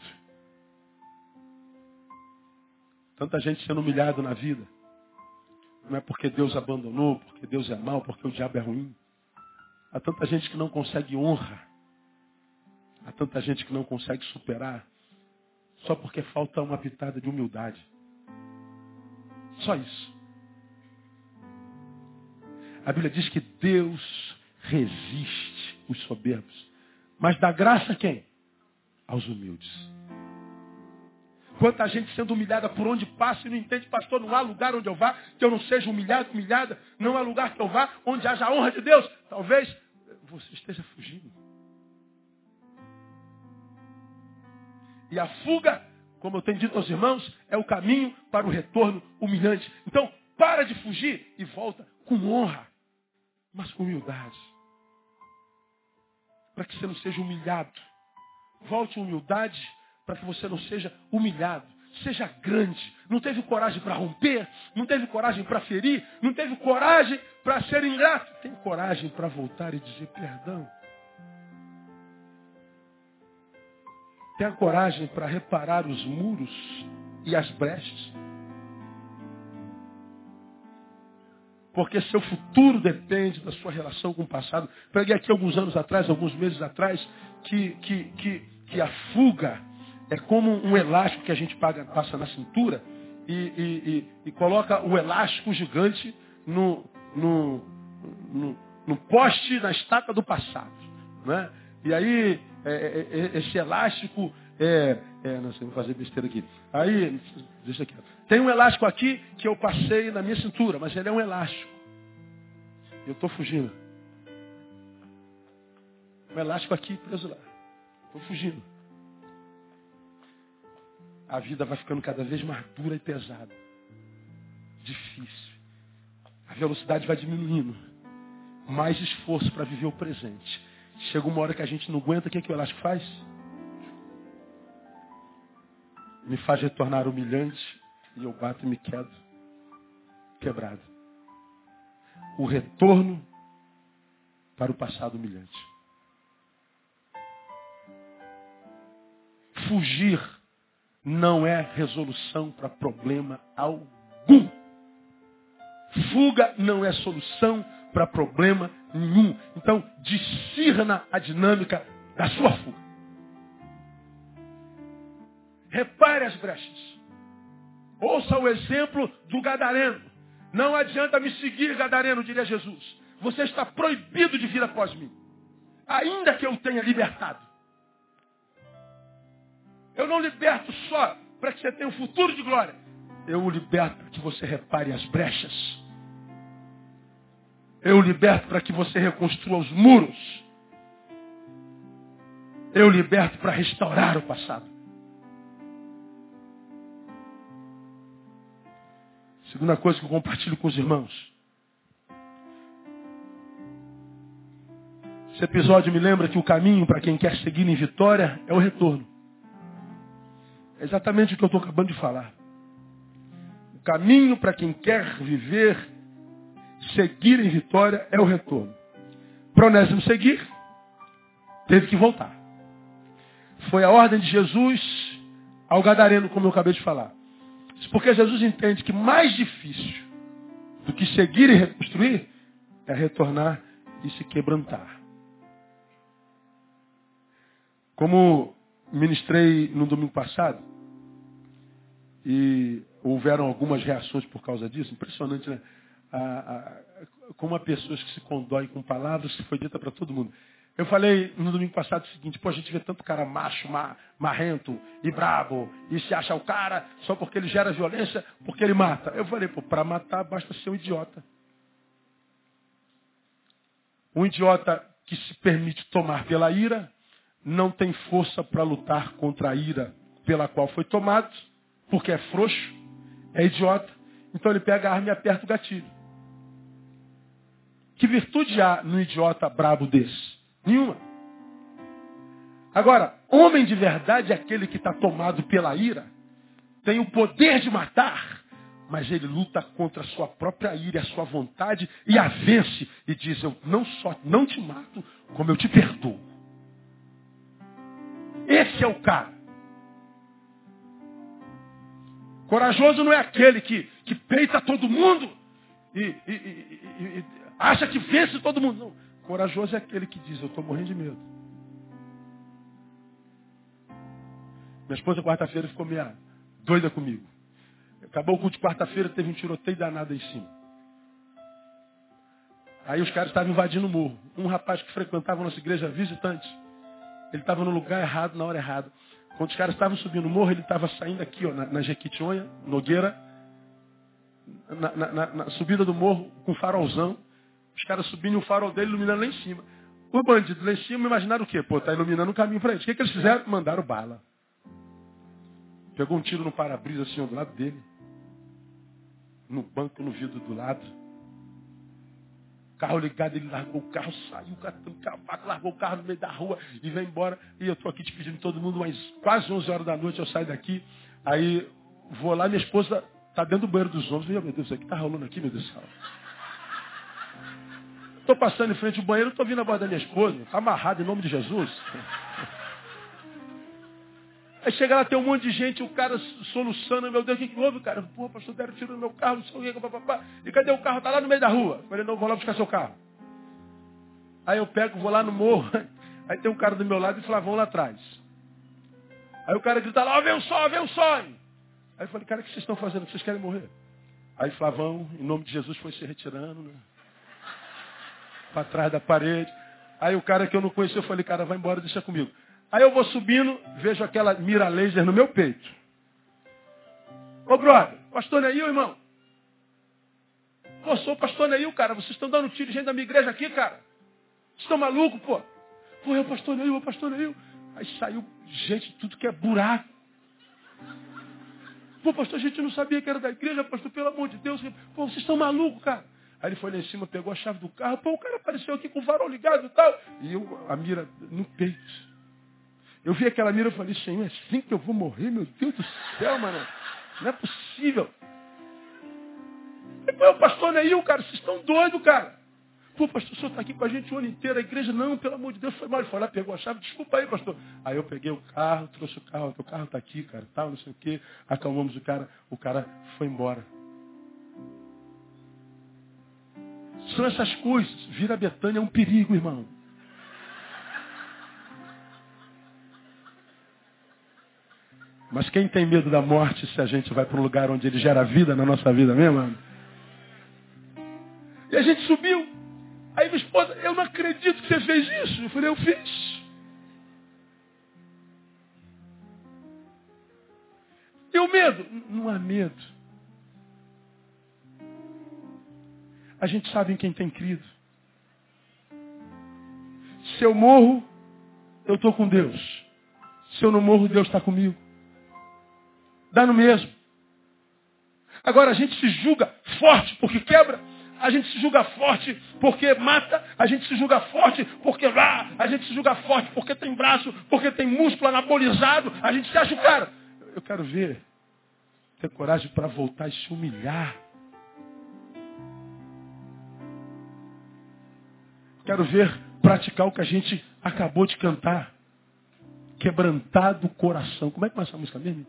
Tanta gente sendo humilhado na vida. Não é porque Deus abandonou, porque Deus é mau, porque o diabo é ruim. Há tanta gente que não consegue honra. Há tanta gente que não consegue superar. Só porque falta uma pitada de humildade. Só isso. A Bíblia diz que Deus resiste os soberbos. Mas dá graça a quem? Aos humildes. Quanta gente sendo humilhada por onde passa e não entende, pastor, não há lugar onde eu vá que eu não seja humilhado, humilhada. Não há lugar que eu vá onde haja a honra de Deus. Talvez você esteja fugindo. E a fuga como eu tenho dito aos irmãos, é o caminho para o retorno humilhante. Então, para de fugir e volta com honra, mas com humildade. Para que você não seja humilhado. Volte humildade para que você não seja humilhado. Seja grande. Não teve coragem para romper, não teve coragem para ferir, não teve coragem para ser ingrato. Tem coragem para voltar e dizer perdão. Tenha coragem para reparar os muros e as brechas. Porque seu futuro depende da sua relação com o passado. Preguei aqui alguns anos atrás, alguns meses atrás, que, que, que, que a fuga é como um elástico que a gente paga, passa na cintura e, e, e, e coloca o elástico gigante no, no, no, no, poste, na estátua do passado. Né? E aí, é, é, é esse elástico é, é, não sei, vou fazer besteira aqui. Aí, deixa aqui. Tem um elástico aqui que eu passei na minha cintura, mas ele é um elástico. Eu estou fugindo. Um elástico aqui preso lá. Estou fugindo. A vida vai ficando cada vez mais dura e pesada. Difícil. A velocidade vai diminuindo. Mais esforço para viver o presente. Chega uma hora que a gente não aguenta, o que, é que o elástico faz? me faz retornar humilhante e eu bato e me quedo quebrado. O retorno para o passado humilhante. Fugir não é resolução para problema algum. Fuga não é solução para problema nenhum. Então, discirna a dinâmica da sua fuga. Repare as brechas. Ouça o exemplo do gadareno. Não adianta me seguir, gadareno, diria Jesus. Você está proibido de vir após mim. Ainda que eu tenha libertado. Eu não liberto só para que você tenha um futuro de glória. Eu o liberto para que você repare as brechas. Eu o liberto para que você reconstrua os muros. Eu liberto para restaurar o passado. Segunda coisa que eu compartilho com os irmãos. Esse episódio me lembra que o caminho para quem quer seguir em vitória é o retorno. É exatamente o que eu estou acabando de falar. O caminho para quem quer viver, seguir em vitória, é o retorno. Para Onésimo seguir, teve que voltar. Foi a ordem de Jesus ao Gadareno, como eu acabei de falar. Porque Jesus entende que mais difícil do que seguir e reconstruir é retornar e se quebrantar. Como ministrei no domingo passado, e houveram algumas reações por causa disso, impressionante, né? A, a, como há pessoas que se condoem com palavras que foi dita para todo mundo. Eu falei no domingo passado o seguinte, pô, a gente vê tanto cara macho, marrento e brabo, e se acha o cara só porque ele gera violência, porque ele mata. Eu falei, pô, para matar basta ser um idiota. Um idiota que se permite tomar pela ira, não tem força para lutar contra a ira pela qual foi tomado, porque é frouxo, é idiota, então ele pega a arma e aperta o gatilho. Que virtude há no idiota brabo desse? Nenhuma. Agora, homem de verdade é aquele que está tomado pela ira, tem o poder de matar, mas ele luta contra a sua própria ira a sua vontade e a vence e diz, eu não só não te mato, como eu te perdoo. Esse é o cara. Corajoso não é aquele que, que peita todo mundo e, e, e, e acha que vence todo mundo. Não. Corajoso é aquele que diz, eu estou morrendo de medo. Minha esposa quarta-feira ficou meio doida comigo. Acabou o culto de quarta-feira, teve um tiroteio danado em cima. Aí os caras estavam invadindo o morro. Um rapaz que frequentava a nossa igreja visitante. Ele estava no lugar errado, na hora errada. Quando os caras estavam subindo o morro, ele estava saindo aqui, ó, na, na Jequitinhonha, Nogueira, na, na, na, subida do morro, com farolzão. Os caras subindo o farol dele, iluminando lá em cima. O bandido lá em cima imaginaram o quê? Pô, tá iluminando o caminho para eles. O que, que eles fizeram? Mandaram bala. Pegou um tiro no para-brisa assim, do lado dele. No banco, no vidro do lado. Carro ligado, ele largou o carro, saiu catando cavaco, largou o carro no meio da rua e veio embora. E eu estou aqui despedindo todo mundo, mas quase 11 horas da noite eu saio daqui. Aí vou lá, minha esposa está dentro do banheiro dos homens. Meu Deus, o que está rolando aqui, meu Deus do céu? Estou passando em frente ao banheiro, estou vindo a voz da minha esposa. Está amarrado em nome de Jesus. Aí chega lá, tem um monte de gente, o cara soluçando, meu Deus, o que, que houve, cara? Pô, pastor, deram tiro no meu carro, não sei o que, papapá. E cadê o carro? Tá lá no meio da rua. Eu falei, não, vou lá buscar seu carro. Aí eu pego, vou lá no morro, aí tem um cara do meu lado e Flavão lá atrás. Aí o cara grita lá, ó, vem o sol, vem o sol. Aí eu falei, cara, o que vocês estão fazendo? Vocês querem morrer? Aí Flavão, em nome de Jesus, foi se retirando, né? Para trás da parede. Aí o cara que eu não conhecia, eu falei, cara, vai embora, deixa comigo. Aí eu vou subindo, vejo aquela mira laser no meu peito. Ô brother, pastor Neil, irmão. Pô, sou o pastor Neil, cara. Vocês estão dando tiro de gente da minha igreja aqui, cara. Vocês estão malucos, pô? Pô, é o pastor Neil, é o pastor Neil. Aí saiu gente, tudo que é buraco. Pô, pastor, a gente não sabia que era da igreja, pastor, pelo amor de Deus. Pô, vocês estão malucos, cara. Aí ele foi lá em cima, pegou a chave do carro. Pô, o cara apareceu aqui com o farol ligado e tal. E eu, a mira no peito. Eu vi aquela mira e falei, Senhor, é assim que eu vou morrer? Meu Deus do céu, mano. Não é possível. E, o pastor Neil, cara, vocês estão doidos, cara. Pô, pastor, o senhor está aqui com a gente o ano inteiro, a igreja, não, pelo amor de Deus, foi mal. Ele foi lá, pegou a chave, desculpa aí, pastor. Aí eu peguei o carro, trouxe o carro, o carro está aqui, cara, tal, não sei o quê. Acalmamos o cara, o cara foi embora. São essas coisas. Vira Betânia é um perigo, irmão. Mas quem tem medo da morte se a gente vai para um lugar onde ele gera vida na nossa vida mesmo? Mano? E a gente subiu. Aí minha esposa, eu não acredito que você fez isso. Eu falei, eu fiz. E o medo? Não há medo. A gente sabe em quem tem crido. Se eu morro, eu estou com Deus. Se eu não morro, Deus está comigo. Dá no mesmo. Agora a gente se julga forte porque quebra. A gente se julga forte porque mata. A gente se julga forte porque lá. A gente se julga forte porque tem braço, porque tem músculo anabolizado. A gente se acha o cara. Eu quero ver ter coragem para voltar e se humilhar. Quero ver praticar o que a gente acabou de cantar. Quebrantado coração. Como é que vai essa música mesmo?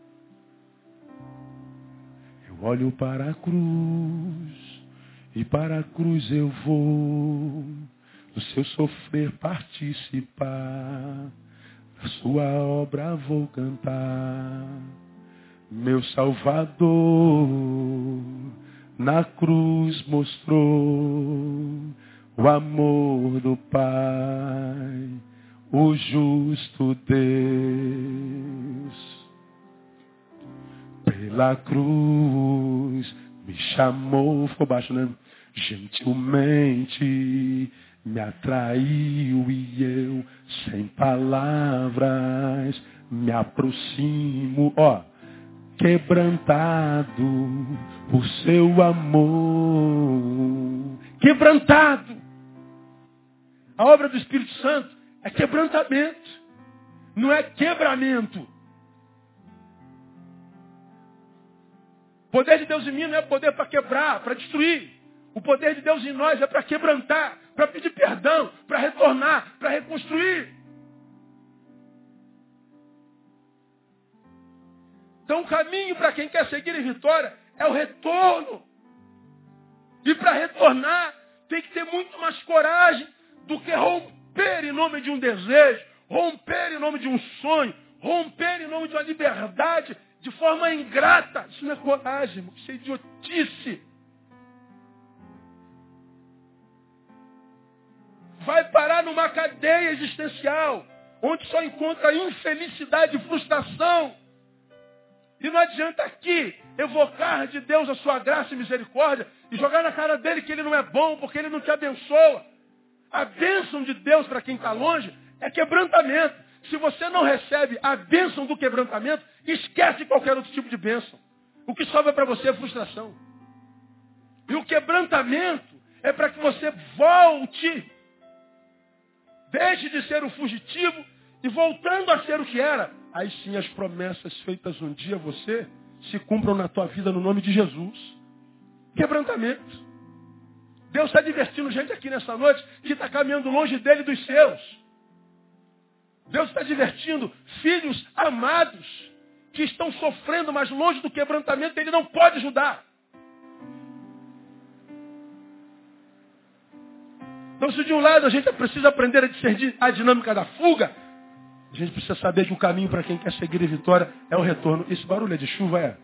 Olho para a cruz e para a cruz eu vou, do seu sofrer participar, da sua obra vou cantar. Meu Salvador na cruz mostrou o amor do Pai, o justo Deus pela cruz me chamou, ficou baixo, né? Gentilmente me atraiu e eu, sem palavras, me aproximo, ó, quebrantado por seu amor. Quebrantado. A obra do Espírito Santo é quebrantamento, não é quebramento. O poder de Deus em mim não é poder para quebrar, para destruir. O poder de Deus em nós é para quebrantar, para pedir perdão, para retornar, para reconstruir. Então o caminho para quem quer seguir em vitória é o retorno. E para retornar tem que ter muito mais coragem do que romper em nome de um desejo, romper em nome de um sonho, romper em nome de uma liberdade de forma ingrata. Isso não é coragem. Isso é idiotice. Vai parar numa cadeia existencial, onde só encontra infelicidade e frustração. E não adianta aqui evocar de Deus a sua graça e misericórdia e jogar na cara dele que ele não é bom, porque ele não te abençoa. A bênção de Deus para quem está longe é quebrantamento. Se você não recebe a bênção do quebrantamento, esquece qualquer outro tipo de bênção. O que sobra para você é frustração. E o quebrantamento é para que você volte. Deixe de ser o fugitivo e voltando a ser o que era. Aí sim as promessas feitas um dia a você se cumpram na tua vida no nome de Jesus. Quebrantamento. Deus está divertindo gente aqui nessa noite que está caminhando longe dele e dos seus. Deus está divertindo filhos amados que estão sofrendo, mas longe do quebrantamento, ele não pode ajudar. Então, se de um lado a gente precisa aprender a discernir a dinâmica da fuga, a gente precisa saber que o caminho para quem quer seguir a vitória é o retorno. Esse barulho é de chuva, é?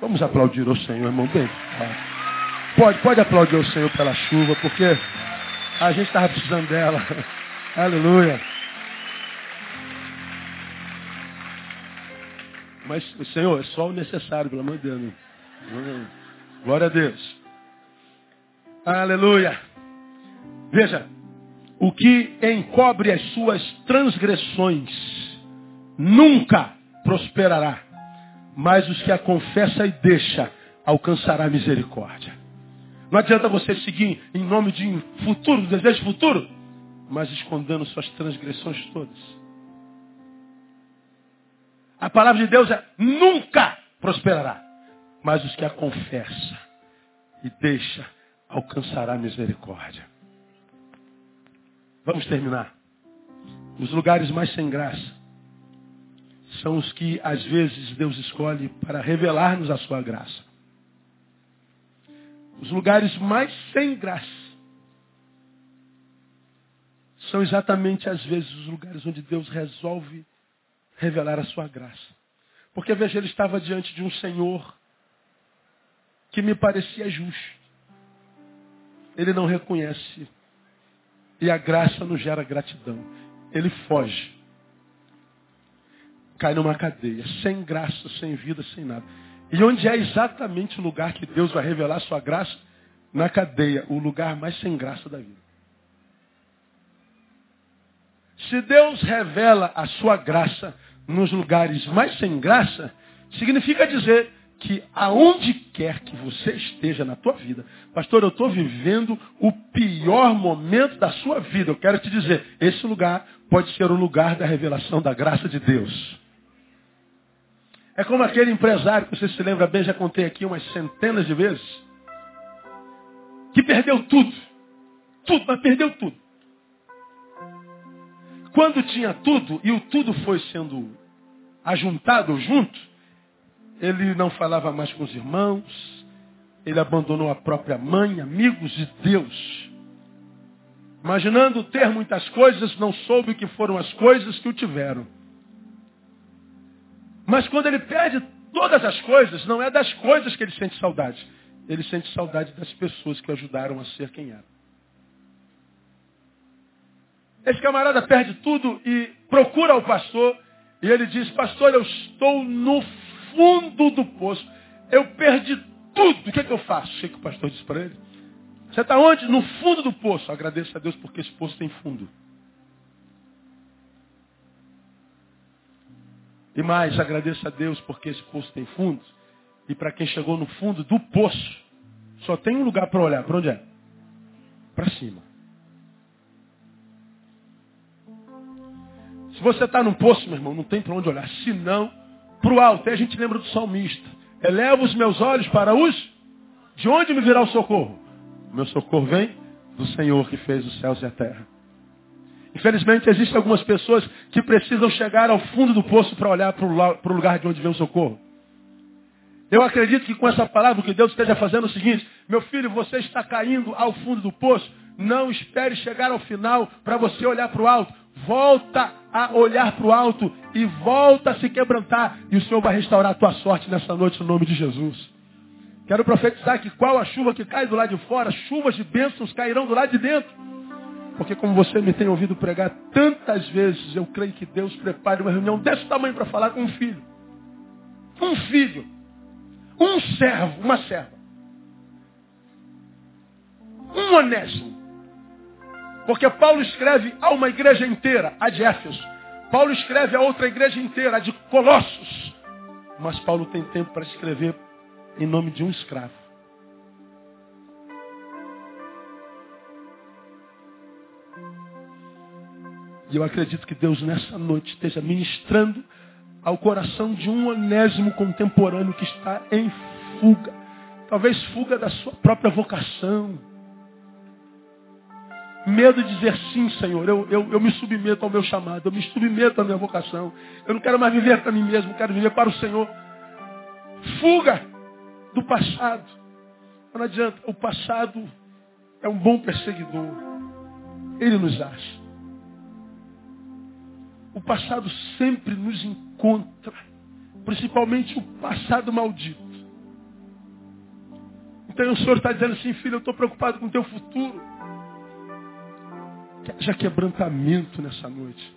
Vamos aplaudir ao Senhor, irmão. Bem, pode, pode aplaudir ao Senhor pela chuva, porque a gente estava precisando dela. Aleluia. Mas, Senhor, é só o necessário, pelo amor de Deus. Glória a Deus. Aleluia. Veja, o que encobre as suas transgressões nunca prosperará, mas os que a confessa e deixa alcançará misericórdia. Não adianta você seguir em nome de futuro, desejo futuro, mas escondendo suas transgressões todas. A palavra de Deus é nunca prosperará, mas os que a confessa e deixa alcançará misericórdia. Vamos terminar. Os lugares mais sem graça são os que às vezes Deus escolhe para revelar-nos a sua graça. Os lugares mais sem graça são exatamente às vezes os lugares onde Deus resolve revelar a sua graça. Porque veja, ele estava diante de um Senhor que me parecia justo. Ele não reconhece e a graça não gera gratidão. Ele foge. Cai numa cadeia, sem graça, sem vida, sem nada. E onde é exatamente o lugar que Deus vai revelar sua graça? Na cadeia, o lugar mais sem graça da vida. Se Deus revela a sua graça nos lugares mais sem graça, significa dizer que aonde quer que você esteja na tua vida, pastor, eu estou vivendo o pior momento da sua vida. Eu quero te dizer, esse lugar pode ser o lugar da revelação da graça de Deus. É como aquele empresário que você se lembra bem, já contei aqui umas centenas de vezes, que perdeu tudo. Tudo, mas perdeu tudo. Quando tinha tudo e o tudo foi sendo ajuntado junto, ele não falava mais com os irmãos. Ele abandonou a própria mãe, amigos de Deus. Imaginando ter muitas coisas, não soube que foram as coisas que o tiveram. Mas quando ele perde todas as coisas, não é das coisas que ele sente saudade. Ele sente saudade das pessoas que o ajudaram a ser quem era. Esse camarada perde tudo e procura o pastor. E ele diz, pastor, eu estou no fundo do poço. Eu perdi tudo. O que, é que eu faço? O que, é o pastor disse para ele? Você está onde? No fundo do poço. Agradeça a Deus porque esse poço tem fundo. E mais, agradeça a Deus porque esse poço tem fundo. E para quem chegou no fundo do poço, só tem um lugar para olhar. Para onde é? Para cima. Se você está num poço, meu irmão, não tem para onde olhar. Se não, para o alto. Aí a gente lembra do salmista. Eleva os meus olhos para os. De onde me virá o socorro? O meu socorro vem do Senhor que fez os céus e a terra. Infelizmente, existem algumas pessoas que precisam chegar ao fundo do poço para olhar para o lugar de onde vem o socorro. Eu acredito que com essa palavra que Deus esteja fazendo o seguinte, meu filho, você está caindo ao fundo do poço, não espere chegar ao final para você olhar para o alto. Volta a olhar para o alto e volta a se quebrantar. E o Senhor vai restaurar a tua sorte nessa noite no nome de Jesus. Quero profetizar que qual a chuva que cai do lado de fora, chuvas de bênçãos cairão do lado de dentro. Porque como você me tem ouvido pregar tantas vezes, eu creio que Deus prepare uma reunião desse tamanho para falar com um filho. Um filho. Um servo, uma serva. Um honesto porque Paulo escreve a uma igreja inteira, a de Éfeso. Paulo escreve a outra igreja inteira, a de Colossos. Mas Paulo tem tempo para escrever em nome de um escravo. E eu acredito que Deus nessa noite esteja ministrando ao coração de um onésimo contemporâneo que está em fuga. Talvez fuga da sua própria vocação Medo de dizer sim, Senhor. Eu, eu, eu me submeto ao meu chamado, eu me submeto à minha vocação. Eu não quero mais viver para mim mesmo, quero viver para o Senhor. Fuga do passado. Não adianta, o passado é um bom perseguidor. Ele nos acha. O passado sempre nos encontra, principalmente o passado maldito. Então o Senhor está dizendo assim, filho, eu estou preocupado com o teu futuro. Que haja quebrantamento nessa noite.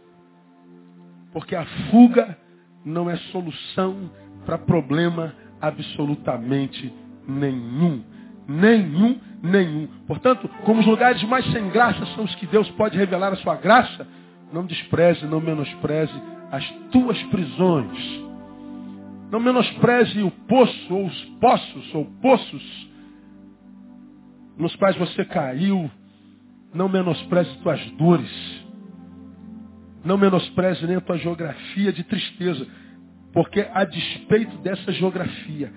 Porque a fuga não é solução para problema absolutamente nenhum. Nenhum, nenhum. Portanto, como os lugares mais sem graça são os que Deus pode revelar a sua graça, não despreze, não menospreze as tuas prisões. Não menospreze o poço, ou os poços, ou poços nos quais você caiu. Não menospreze tuas dores. Não menospreze nem a tua geografia de tristeza. Porque a despeito dessa geografia,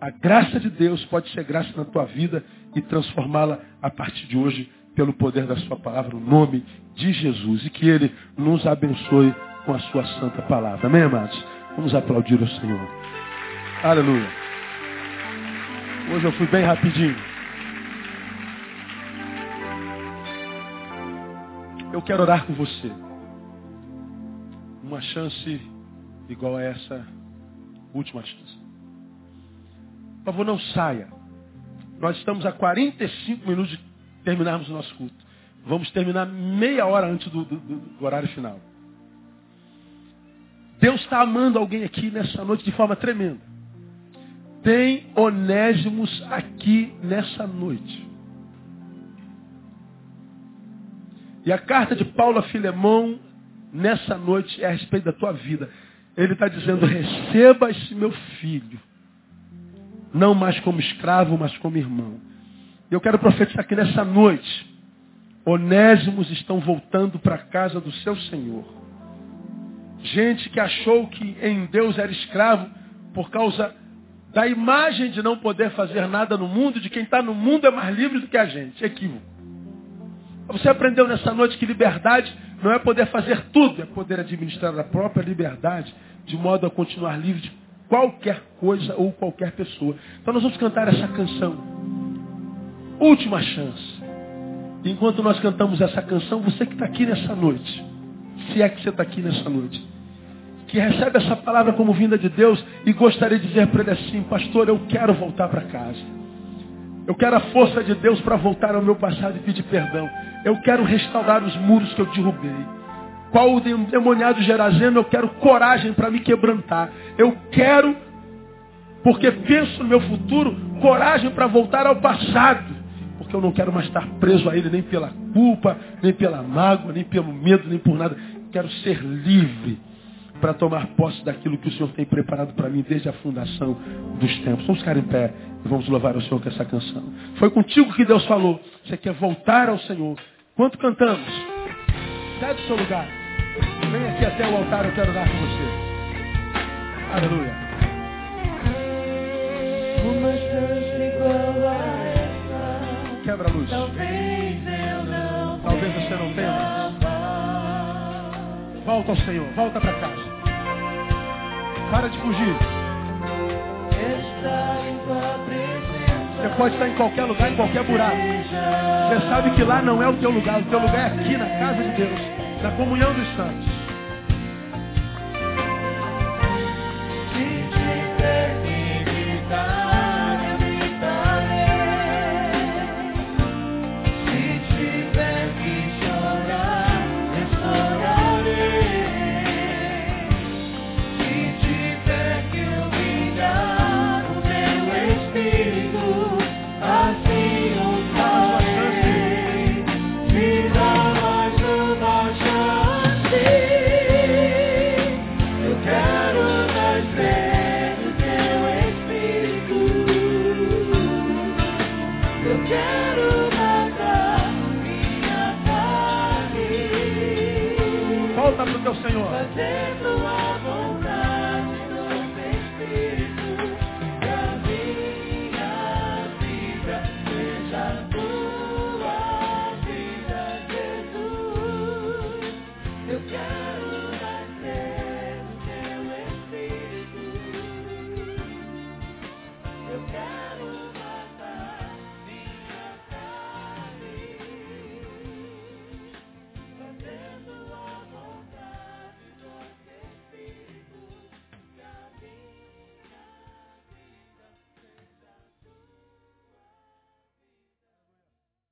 a graça de Deus pode ser graça na tua vida e transformá-la a partir de hoje pelo poder da sua palavra, no nome de Jesus. E que Ele nos abençoe com a sua santa palavra. Amém, amados? Vamos aplaudir o Senhor. Aleluia. Hoje eu fui bem rapidinho. Eu quero orar com você. Uma chance igual a essa última chance. Por favor, não saia. Nós estamos a 45 minutos de terminarmos o nosso culto. Vamos terminar meia hora antes do, do, do horário final. Deus está amando alguém aqui nessa noite de forma tremenda. Tem onésimos aqui nessa noite. E a carta de Paulo a Filemão nessa noite é a respeito da tua vida. Ele está dizendo, receba esse meu filho. Não mais como escravo, mas como irmão. Eu quero profetizar aqui nessa noite. Onésimos estão voltando para a casa do seu Senhor. Gente que achou que em Deus era escravo por causa da imagem de não poder fazer nada no mundo, de quem está no mundo é mais livre do que a gente. Equívoco. Você aprendeu nessa noite que liberdade não é poder fazer tudo, é poder administrar a própria liberdade, de modo a continuar livre de qualquer coisa ou qualquer pessoa. Então nós vamos cantar essa canção última chance. Enquanto nós cantamos essa canção, você que está aqui nessa noite, se é que você está aqui nessa noite, que recebe essa palavra como vinda de Deus e gostaria de dizer para ele assim, pastor, eu quero voltar para casa. Eu quero a força de Deus para voltar ao meu passado e pedir perdão. Eu quero restaurar os muros que eu derrubei. Qual o demoniado Gerazeno, eu quero coragem para me quebrantar. Eu quero, porque penso no meu futuro, coragem para voltar ao passado porque eu não quero mais estar preso a Ele nem pela culpa, nem pela mágoa, nem pelo medo, nem por nada. Quero ser livre para tomar posse daquilo que o Senhor tem preparado para mim desde a fundação dos tempos. Vamos ficar em pé e vamos louvar o Senhor com essa canção. Foi contigo que Deus falou. Você quer voltar ao Senhor. Quanto cantamos? Sai do seu lugar. Vem aqui até o altar, eu quero dar com você. Aleluia. Uma chance igual quebra a luz. Talvez você não tenha. Volta ao Senhor, volta para casa. Para de fugir. Você pode estar em qualquer lugar, em qualquer buraco. Você sabe que lá não é o teu lugar. O teu lugar é aqui na casa de Deus, na comunhão dos santos.